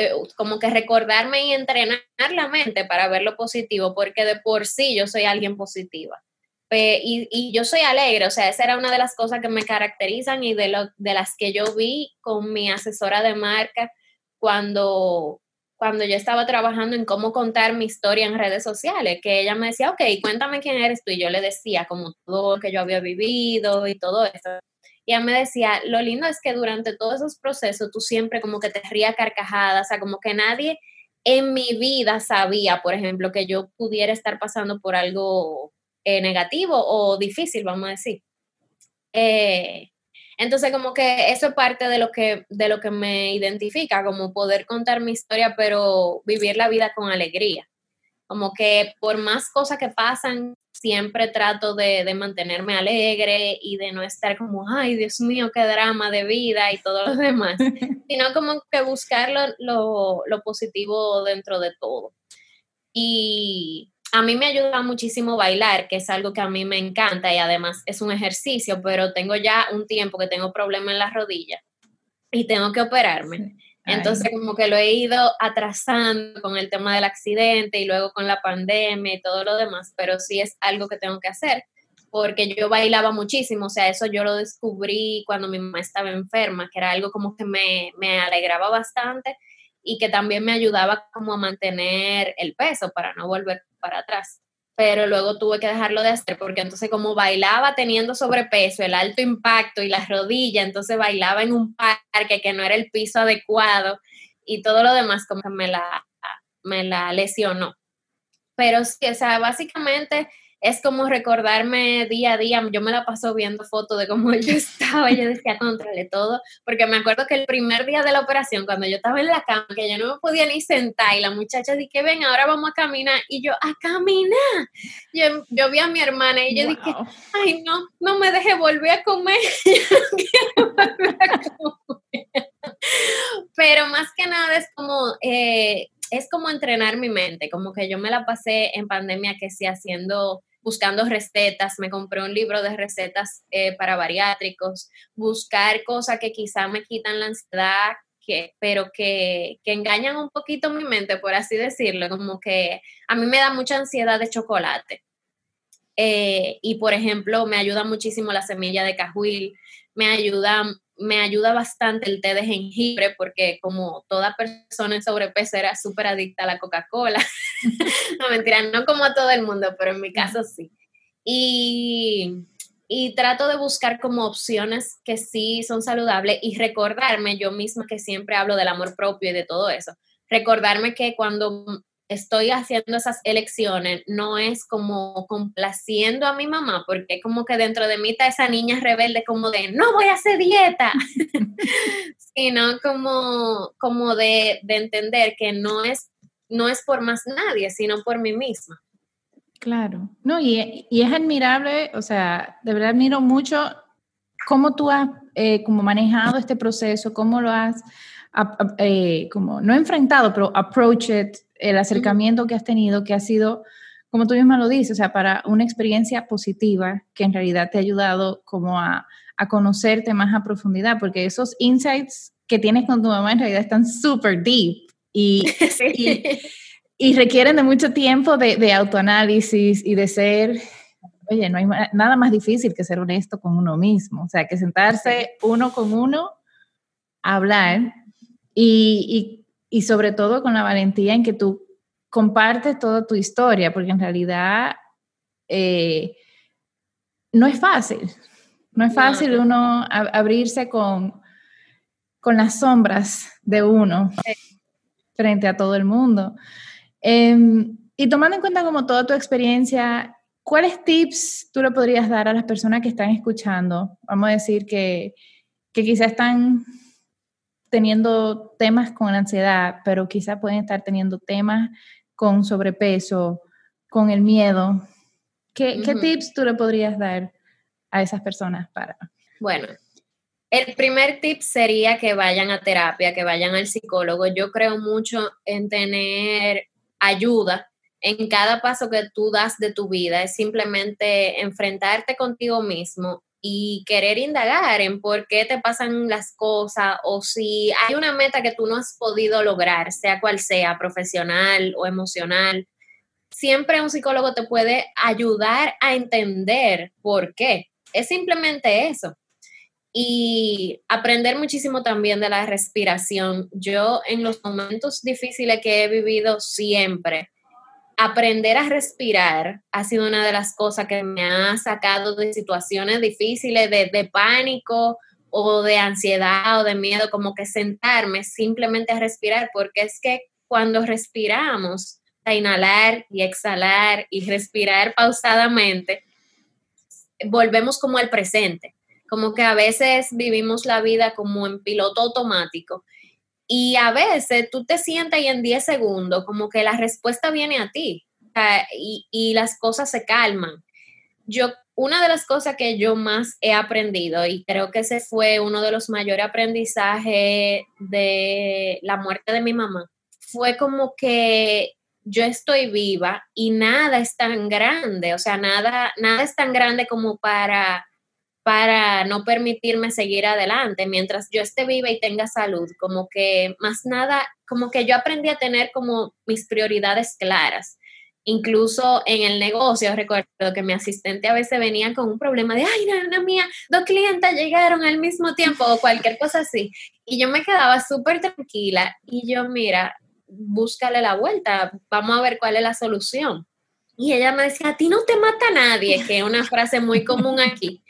eh, como que recordarme y entrenar la mente para ver lo positivo, porque de por sí yo soy alguien positiva. y, y, yo soy alegre, o sea, esa era una de las cosas que me caracterizan y de, lo, de las que yo vi con mi asesora de marca cuando, cuando yo estaba trabajando en cómo contar mi historia en redes sociales, que ella me decía, ok, cuéntame quién eres tú, y yo le decía como todo lo que yo había vivido y todo eso. Y ella me decía, lo lindo es que durante todos esos procesos tú siempre como que te rías carcajadas, o sea, como que nadie en mi vida sabía, por ejemplo, que yo pudiera estar pasando por algo eh, negativo o difícil, vamos a decir. Eh, entonces, como que eso es parte de lo que, de lo que me identifica, como poder contar mi historia, pero vivir la vida con alegría. Como que por más cosas que pasan, siempre trato de, mantenerme alegre y de no estar como, ay, Dios mío, qué drama de vida y todo lo demás, sino como que buscar lo, lo positivo dentro de todo. Y a mí me ayuda muchísimo bailar, que es algo que a mí me encanta y además es un ejercicio, pero tengo ya un tiempo que tengo problema en las rodillas y tengo que operarme. Entonces como que lo he ido atrasando con el tema del accidente y luego con la pandemia y todo lo demás, pero sí es algo que tengo que hacer porque yo bailaba muchísimo, o sea, eso yo lo descubrí cuando mi mamá estaba enferma, que era algo como que me, me alegraba bastante y que también me ayudaba como a mantener el peso para no volver para atrás. Pero luego tuve que dejarlo de hacer porque entonces como bailaba teniendo sobrepeso, el alto impacto y las rodillas, entonces bailaba en un parque que no era el piso adecuado y todo lo demás como que me la, me la lesionó. Pero sí, o sea, básicamente es como recordarme día a día, yo me la paso viendo fotos de cómo yo estaba, yo decía, contrale todo, porque me acuerdo que el primer día de la operación, cuando yo estaba en la cama, que yo no me podía ni sentar, y la muchacha dije, ven, ahora vamos a caminar, y yo, a caminar, yo, yo vi a mi hermana, y yo dije, ay, no, no me deje volver a comer, pero más que nada es como... Eh, es como entrenar mi mente, como que yo me la pasé en pandemia que sí haciendo buscando recetas, me compré un libro de recetas eh, para bariátricos, buscar cosas que quizá me quitan la ansiedad, que, pero que, que, engañan un poquito mi mente, por así decirlo, como que a mí me da mucha ansiedad de chocolate. Eh, y por ejemplo, me ayuda muchísimo la semilla de cajuil, me ayuda me ayuda bastante el té de jengibre porque como toda persona en sobrepeso era súper adicta a la Coca-Cola. no mentira, no como a todo el mundo, pero en mi caso sí. Y, y trato de buscar como opciones que sí son saludables y recordarme yo misma que siempre hablo del amor propio y de todo eso. Recordarme que cuando estoy haciendo esas elecciones no es como complaciendo a mi mamá, porque como que dentro de mí está esa niña rebelde como de, no voy a hacer dieta, sino como, como de, entender que no es, no es por más nadie, sino por mí misma. Claro, no, y, es admirable, o sea, de verdad admiro mucho cómo tú has eh, manejado este proceso, cómo lo has, eh, como no enfrentado, pero approach it, el acercamiento que has tenido, que ha sido, como tú misma lo dices, o sea, para una experiencia positiva que en realidad te ha ayudado como a, a conocerte más a profundidad, porque esos insights que tienes con tu mamá en realidad están súper deep y, y, requieren de mucho tiempo de, de autoanálisis y de ser oye, no hay nada más difícil que ser honesto con uno mismo, o sea, que sentarse uno con uno, hablar y, y sobre todo con la valentía en que tú compartes toda tu historia, porque en realidad eh, no es fácil, no es fácil uno abrirse con, con las sombras de uno frente a todo el mundo. Em, y tomando en cuenta como toda tu experiencia, ¿cuáles tips tú le podrías dar a las personas que están escuchando? Vamos a decir que, que quizás están teniendo temas con ansiedad, pero quizá pueden estar teniendo temas con sobrepeso, con el miedo. ¿Qué, tips tú le podrías dar a esas personas para? Bueno, el primer tip sería que vayan a terapia, que vayan al psicólogo. Yo creo mucho en tener ayuda en cada paso que tú das de tu vida, es simplemente enfrentarte contigo mismo y querer indagar en por qué te pasan las cosas o si hay una meta que tú no has podido lograr, sea cual sea, profesional o emocional. Siempre un psicólogo te puede ayudar a entender por qué. Es simplemente eso. Y aprender muchísimo también de la respiración. Yo en los momentos difíciles que he vivido siempre, aprender a respirar ha sido una de las cosas que me ha sacado de situaciones difíciles, de, pánico o de ansiedad o de miedo, como que sentarme simplemente a respirar, porque es que cuando respiramos, a inhalar y exhalar y respirar pausadamente, volvemos como al presente, como que a veces vivimos la vida como en piloto automático y a veces tú te sientas y en 10 segundos como que la respuesta viene a ti y, y las cosas se calman. Yo, una de las cosas que yo más he aprendido y creo que ese fue uno de los mayores aprendizajes de la muerte de mi mamá, fue como que yo estoy viva y nada es tan grande, o sea, nada, nada es tan grande como para para no permitirme seguir adelante mientras yo esté viva y tenga salud, como que más nada, como que yo aprendí a tener como mis prioridades claras. Incluso en el negocio, recuerdo que mi asistente a veces venía con un problema de, ay, no, mía, dos clientes llegaron al mismo tiempo o cualquier cosa así. Y yo me quedaba súper tranquila y yo, mira, búscale la vuelta, vamos a ver cuál es la solución. Y ella me decía, a ti no te mata nadie, que es una frase muy común aquí.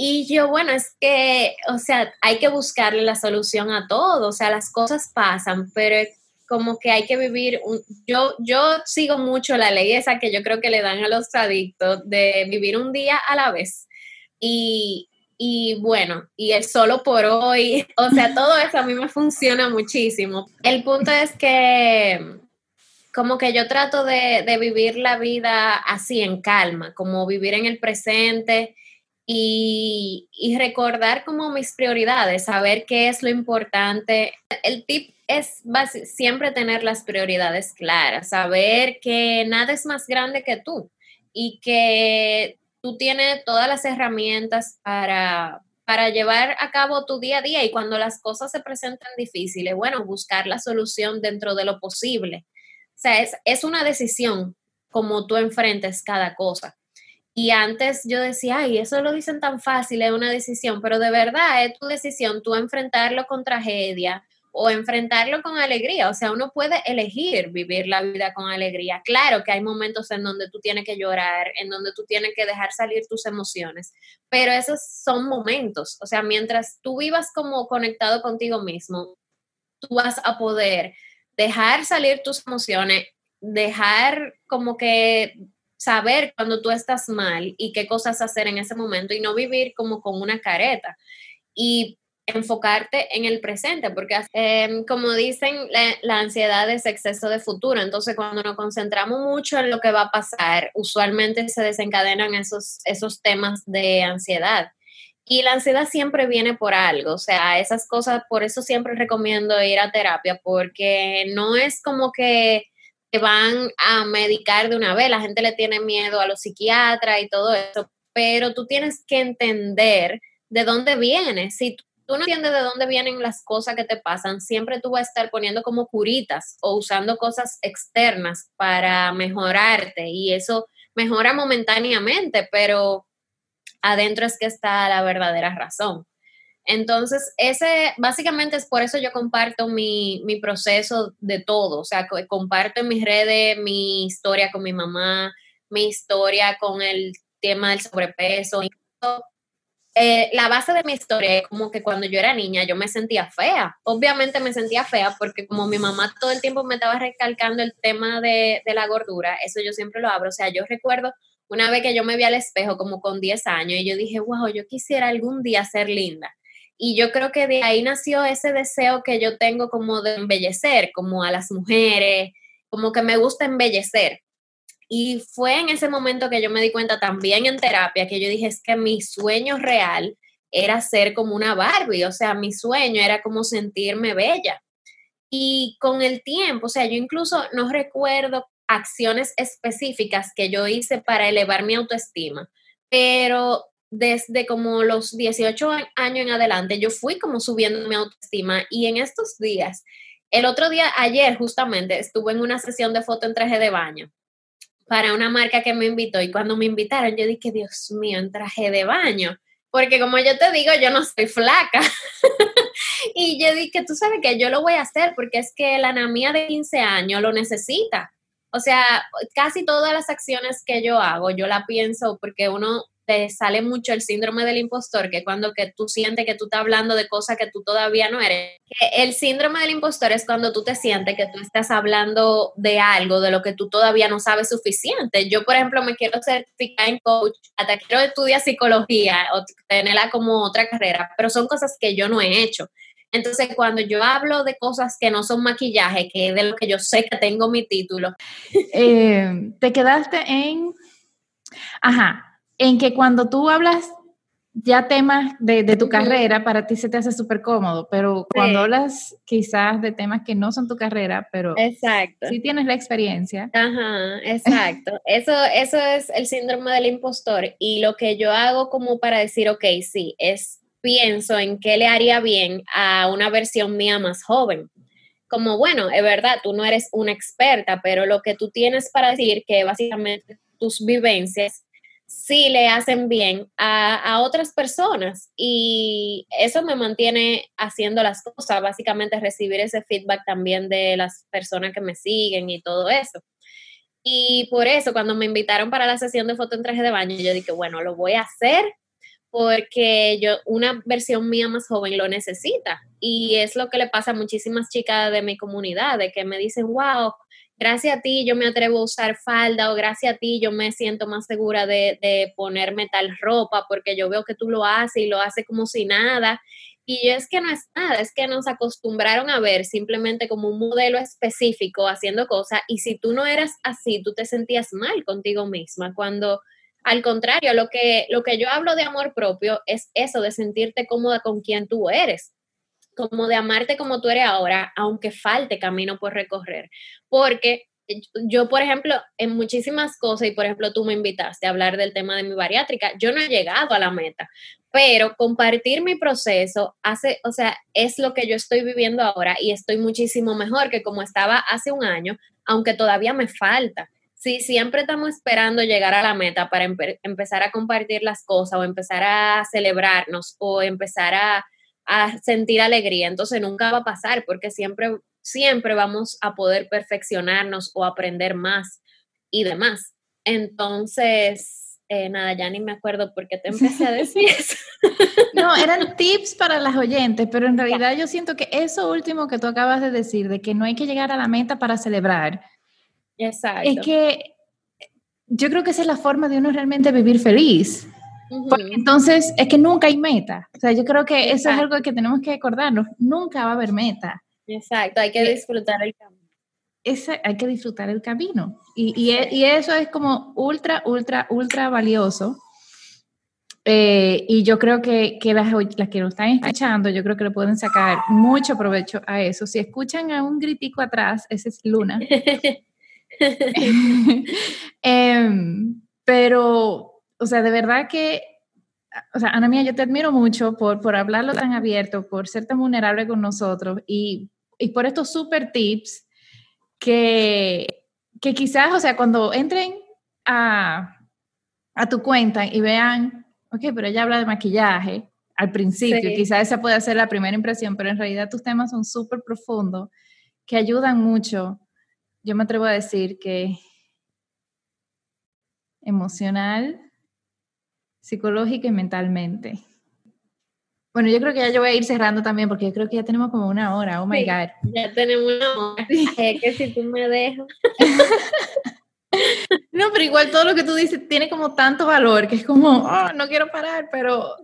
Y yo, bueno, es que, o sea, hay que buscarle la solución a todo, o sea, las cosas pasan, pero como que hay que vivir, un, yo, yo sigo mucho la ley esa que yo creo que le dan a los adictos de vivir un día a la vez. Y, y bueno, y el solo por hoy, o sea, todo eso a mí me funciona muchísimo. El punto es que como que yo trato de, de vivir la vida así en calma, como vivir en el presente y, recordar como mis prioridades, saber qué es lo importante. El tip es siempre tener las prioridades claras, saber que nada es más grande que tú y que tú tienes todas las herramientas para, para llevar a cabo tu día a día y cuando las cosas se presentan difíciles, bueno, buscar la solución dentro de lo posible. O sea, es, es una decisión como tú enfrentes cada cosa. Y antes yo decía, ay, eso lo dicen tan fácil, es una decisión, pero de verdad es tu decisión, tú enfrentarlo con tragedia o enfrentarlo con alegría. O sea, uno puede elegir vivir la vida con alegría. Claro que hay momentos en donde tú tienes que llorar, en donde tú tienes que dejar salir tus emociones, pero esos son momentos. O sea, mientras tú vivas como conectado contigo mismo, tú vas a poder dejar salir tus emociones, dejar como que saber cuando tú estás mal y qué cosas hacer en ese momento y no vivir como con una careta y enfocarte en el presente, porque em, como dicen, la, ansiedad es exceso de futuro, entonces cuando nos concentramos mucho en lo que va a pasar, usualmente se desencadenan esos, esos temas de ansiedad. Y la ansiedad siempre viene por algo, o sea, esas cosas, por eso siempre recomiendo ir a terapia, porque no es como que te van a medicar de una vez, la gente le tiene miedo a los psiquiatras y todo eso, pero tú tienes que entender de dónde viene. Si tú no entiendes de dónde vienen las cosas que te pasan, siempre tú vas a estar poniendo como curitas o usando cosas externas para mejorarte y eso mejora momentáneamente, pero adentro es que está la verdadera razón. Entonces, ese, básicamente es por eso yo comparto mi, mi proceso de todo, o sea, comparto en mis redes mi historia con mi mamá, mi historia con el tema del sobrepeso. Eh, la base de mi historia es como que cuando yo era niña yo me sentía fea. Obviamente me sentía fea porque como mi mamá todo el tiempo me estaba recalcando el tema de, de la gordura, eso yo siempre lo abro. O sea, yo recuerdo una vez que yo me vi al espejo como con 10 años y yo dije, wow, yo quisiera algún día ser linda. Y yo creo que de ahí nació ese deseo que yo tengo como de embellecer, como a las mujeres, como que me gusta embellecer. Y fue en ese momento que yo me di cuenta también en terapia que yo dije, es que mi sueño real era ser como una Barbie, o sea, mi sueño era como sentirme bella. Y con el tiempo, o sea, yo incluso no recuerdo acciones específicas que yo hice para elevar mi autoestima, pero desde como los 18 años en adelante, yo fui como subiendo mi autoestima y en estos días, el otro día, ayer justamente, estuve en una sesión de foto en traje de baño para una marca que me invitó y cuando me invitaron yo dije, Dios mío, en traje de baño, porque como yo te digo, yo no soy flaca. y yo dije, tú sabes que yo lo voy a hacer porque es que la anamía de 15 años lo necesita. O sea, casi todas las acciones que yo hago, yo la pienso porque uno te sale mucho el síndrome del impostor, que cuando que tú sientes que tú estás hablando de cosas que tú todavía no eres. El síndrome del impostor es cuando tú te sientes que tú estás hablando de algo de lo que tú todavía no sabes suficiente. Yo, por ejemplo, me quiero certificar en coach, hasta quiero estudiar psicología o tenerla como otra carrera, pero son cosas que yo no he hecho. Entonces, cuando yo hablo de cosas que no son maquillaje, que es de lo que yo sé que tengo mi título. Eh, te quedaste en... Ajá, en que cuando tú hablas ya temas de, tu carrera, para ti se te hace súper cómodo, pero cuando hablas quizás de temas que no son tu carrera, pero exacto. sí tienes la experiencia. Ajá, exacto. eso, eso es el síndrome del impostor y lo que yo hago como para decir, ok, sí, es pienso en qué le haría bien a una versión mía más joven. Como, bueno, es verdad, tú no eres una experta, pero lo que tú tienes para decir que básicamente tus vivencias sí le hacen bien a, otras personas y eso me mantiene haciendo las cosas, básicamente recibir ese feedback también de las personas que me siguen y todo eso. Y por eso cuando me invitaron para la sesión de foto en traje de baño, yo dije, bueno, lo voy a hacer porque yo una versión mía más joven lo necesita y es lo que le pasa a muchísimas chicas de mi comunidad de que me dicen, "Wow, gracias a ti yo me atrevo a usar falda o gracias a ti yo me siento más segura de, ponerme tal ropa porque yo veo que tú lo haces y lo haces como si nada. Y es que no es nada, es que nos acostumbraron a ver simplemente como un modelo específico haciendo cosas y si tú no eras así, tú te sentías mal contigo misma cuando... Al contrario, lo que, lo que yo hablo de amor propio es eso, de sentirte cómoda con quien tú eres como de amarte como tú eres ahora, aunque falte camino por recorrer. Porque yo, por ejemplo, en muchísimas cosas, y por ejemplo, tú me invitaste a hablar del tema de mi bariátrica, yo no he llegado a la meta, pero compartir mi proceso hace, o sea, es lo que yo estoy viviendo ahora y estoy muchísimo mejor que como estaba hace un año, aunque todavía me falta. Sí, siempre estamos esperando llegar a la meta para empezar a compartir las cosas o empezar a celebrarnos o empezar a a sentir alegría. Entonces nunca va a pasar porque siempre, siempre vamos a poder perfeccionarnos o aprender más y demás. Entonces, eh, nada, ya ni me acuerdo por qué te empecé a decir eso. No, eran tips para las oyentes, pero en realidad yo siento que eso último que tú acabas de decir, de que no hay que llegar a la meta para celebrar, Exacto. es que yo creo que esa es la forma de uno realmente vivir feliz entonces es que nunca hay meta. O sea, yo creo que eso es algo que tenemos que acordarnos. Nunca va a haber meta. Exacto, hay que disfrutar el camino. Ese, hay que disfrutar el camino. Y, y, e, y, eso es como ultra, ultra, ultra valioso. Eh, y yo creo que, que las, las, que lo están escuchando, yo creo que le pueden sacar mucho provecho a eso. Si escuchan a un gritico atrás, ese es Luna. Em, pero o sea, de verdad que, o sea, Ana Mía, yo te admiro mucho por, por hablarlo tan abierto, por ser tan vulnerable con nosotros y, y por estos super tips que, que quizás, o sea, cuando entren a, a tu cuenta y vean, ok, pero ella habla de maquillaje al principio, quizás esa puede ser la primera impresión, pero en realidad tus temas son súper profundos, que ayudan mucho. Yo me atrevo a decir que emocional, psicológica y mentalmente. Bueno, yo creo que ya yo voy a ir cerrando también porque yo creo que ya tenemos como una hora. Oh my God. Ya tenemos una hora. Es que si tú me dejas. no, pero igual todo lo que tú dices tiene como tanto valor que es como, oh, no quiero parar, pero,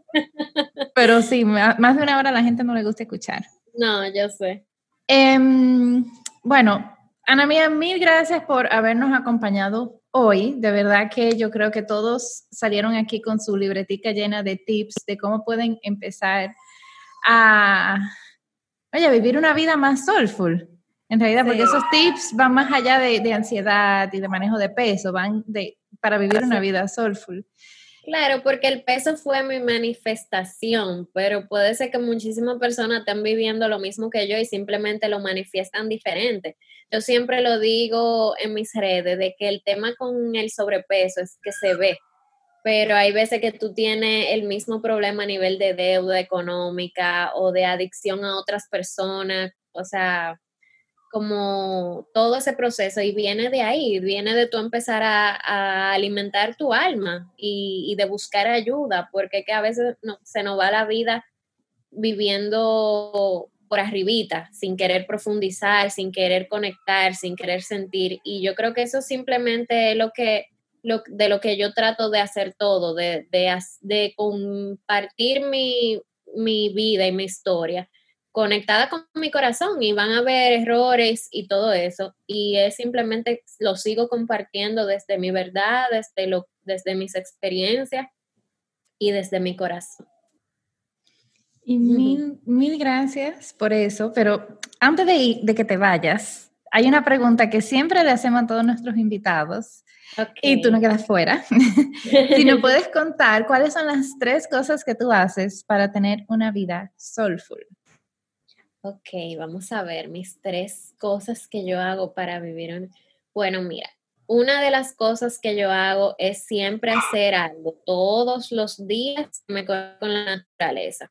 pero sí, más de una hora a la gente no le gusta escuchar. No, yo sé. Em, bueno, Ana Mía, mil gracias por habernos acompañado hoy. De verdad que yo creo que todos salieron aquí con su libretica llena de tips de cómo pueden empezar a, vivir una vida más soulful. En realidad, porque esos tips van más allá de, ansiedad y de manejo de peso, van de, para vivir una vida soulful. Claro, porque el peso fue mi manifestación, pero puede ser que muchísimas personas estén viviendo lo mismo que yo y simplemente lo manifiestan diferente. Yo siempre lo digo en mis redes de que el tema con el sobrepeso es que se ve, pero hay veces que tú tienes el mismo problema a nivel de deuda económica o de adicción a otras personas, o sea, como todo ese proceso y viene de ahí, viene de tú empezar a, alimentar tu alma y, de buscar ayuda, porque que a veces no, se nos va la vida viviendo por arribita, sin querer profundizar, sin querer conectar, sin querer sentir. Y yo creo que eso simplemente es lo que, de lo que yo trato de hacer todo, de, de, de compartir mi, mi vida y mi historia conectada con mi corazón y van a ver errores y todo eso. Y es simplemente lo sigo compartiendo desde mi verdad, desde, lo, desde mis experiencias y desde mi corazón. Y mil, mil gracias por eso, pero antes de, de, que te vayas, hay una pregunta que siempre le hacemos a todos nuestros invitados y tú no quedas fuera. si nos puedes contar cuáles son las tres cosas que tú haces para tener una vida soulful. Ok, vamos a ver mis tres cosas que yo hago para vivir. Bueno, mira, una de las cosas que yo hago es siempre hacer algo todos los días me con la naturaleza.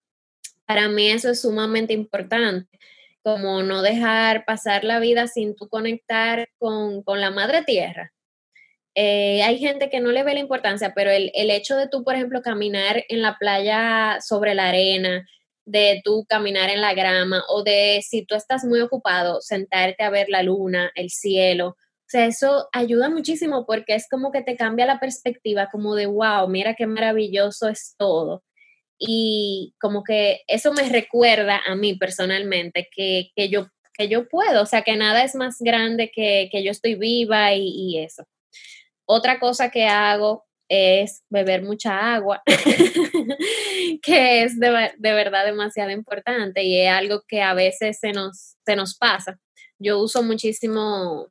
Para mí eso es sumamente importante, como no dejar pasar la vida sin tú conectar con, la madre tierra. Eh, hay gente que no le ve la importancia, pero el, el hecho de tú, por ejemplo, caminar en la playa sobre la arena, de tú caminar en la grama o de si tú estás muy ocupado, sentarte a ver la luna, el cielo. O sea, eso ayuda muchísimo porque es como que te cambia la perspectiva, como de, wow, mira qué maravilloso es todo. Y como que eso me recuerda a mí personalmente que, yo, que yo puedo, o sea, que nada es más grande que, que yo estoy viva y eso. Otra cosa que hago es beber mucha agua, que es de, verdad demasiado importante y es algo que a veces se nos, se nos pasa. Yo uso muchísimo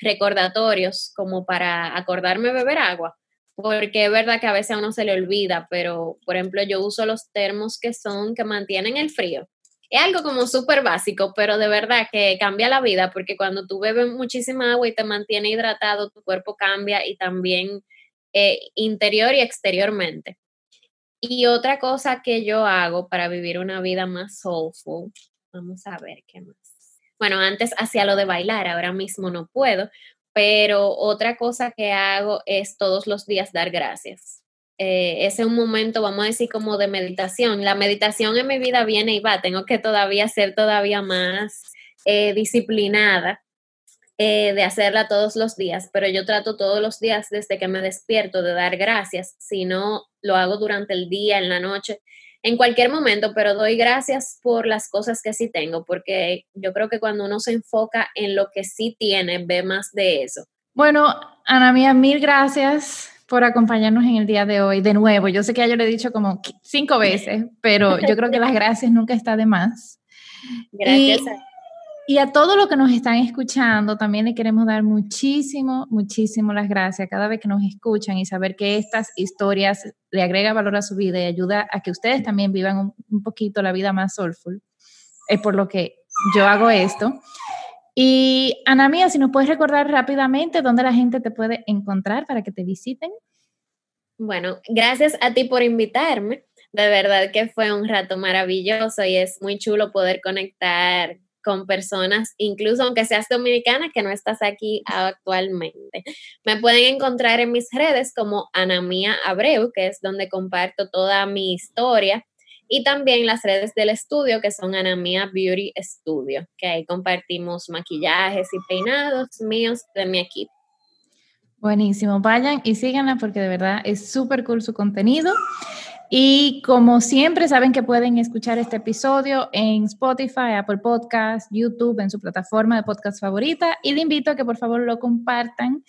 recordatorios como para acordarme beber agua, porque es verdad que a veces a uno se le olvida, pero por ejemplo yo uso los termos que son, que mantienen el frío. Es algo como súper básico, pero de verdad que cambia la vida, porque cuando tú bebes muchísima agua y te mantiene hidratado, tu cuerpo cambia y también eh, interior y exteriormente. Y otra cosa que yo hago para vivir una vida más soulful, vamos a ver qué más. Bueno, antes hacía lo de bailar, ahora mismo no puedo, pero otra cosa que hago es todos los días dar gracias. Eh, ese es un momento, vamos a decir, como de meditación. La meditación en mi vida viene y va, tengo que todavía ser todavía más eh, disciplinada eh, de hacerla todos los días, pero yo trato todos los días desde que me despierto de dar gracias, si no lo hago durante el día, en la noche, en cualquier momento, pero doy gracias por las cosas que sí tengo, porque yo creo que cuando uno se enfoca en lo que sí tiene, ve más de eso. Bueno, Ana Mía, mil gracias por acompañarnos en el día de hoy. De nuevo, yo sé que ya yo lo he dicho como cinco veces, pero yo creo que las gracias nunca está de más. Gracias. Y a todos los que nos están escuchando, también le queremos dar muchísimo, muchísimo las gracias cada vez que nos escuchan y saber que estas historias le agrega valor a su vida y ayuda a que ustedes también vivan un, poquito la vida más soulful. Es por lo que yo hago esto. Y Ana Mía, si nos puedes recordar rápidamente dónde la gente te puede encontrar para que te visiten. Bueno, gracias a ti por invitarme. De verdad que fue un rato maravilloso y es muy chulo poder conectar con personas, incluso aunque seas dominicana, que no estás aquí actualmente. Me pueden encontrar en mis redes como Anamía Abreu, que es donde comparto toda mi historia, y también las redes del estudio, que son Anamía Beauty Studio, que ahí compartimos maquillajes y peinados míos de mi equipo. Buenísimo, vayan y síganla porque de verdad es súper cool su contenido. Y como siempre, saben que pueden escuchar este episodio en Spotify, Apple Podcast, YouTube, en su plataforma de podcast favorita. Y le invito a que por favor lo compartan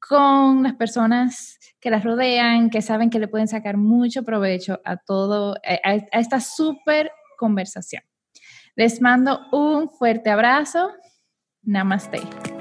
con las personas que las rodean, que saben que le pueden sacar mucho provecho a todo, a, a esta súper conversación. Les mando un fuerte abrazo Namaste.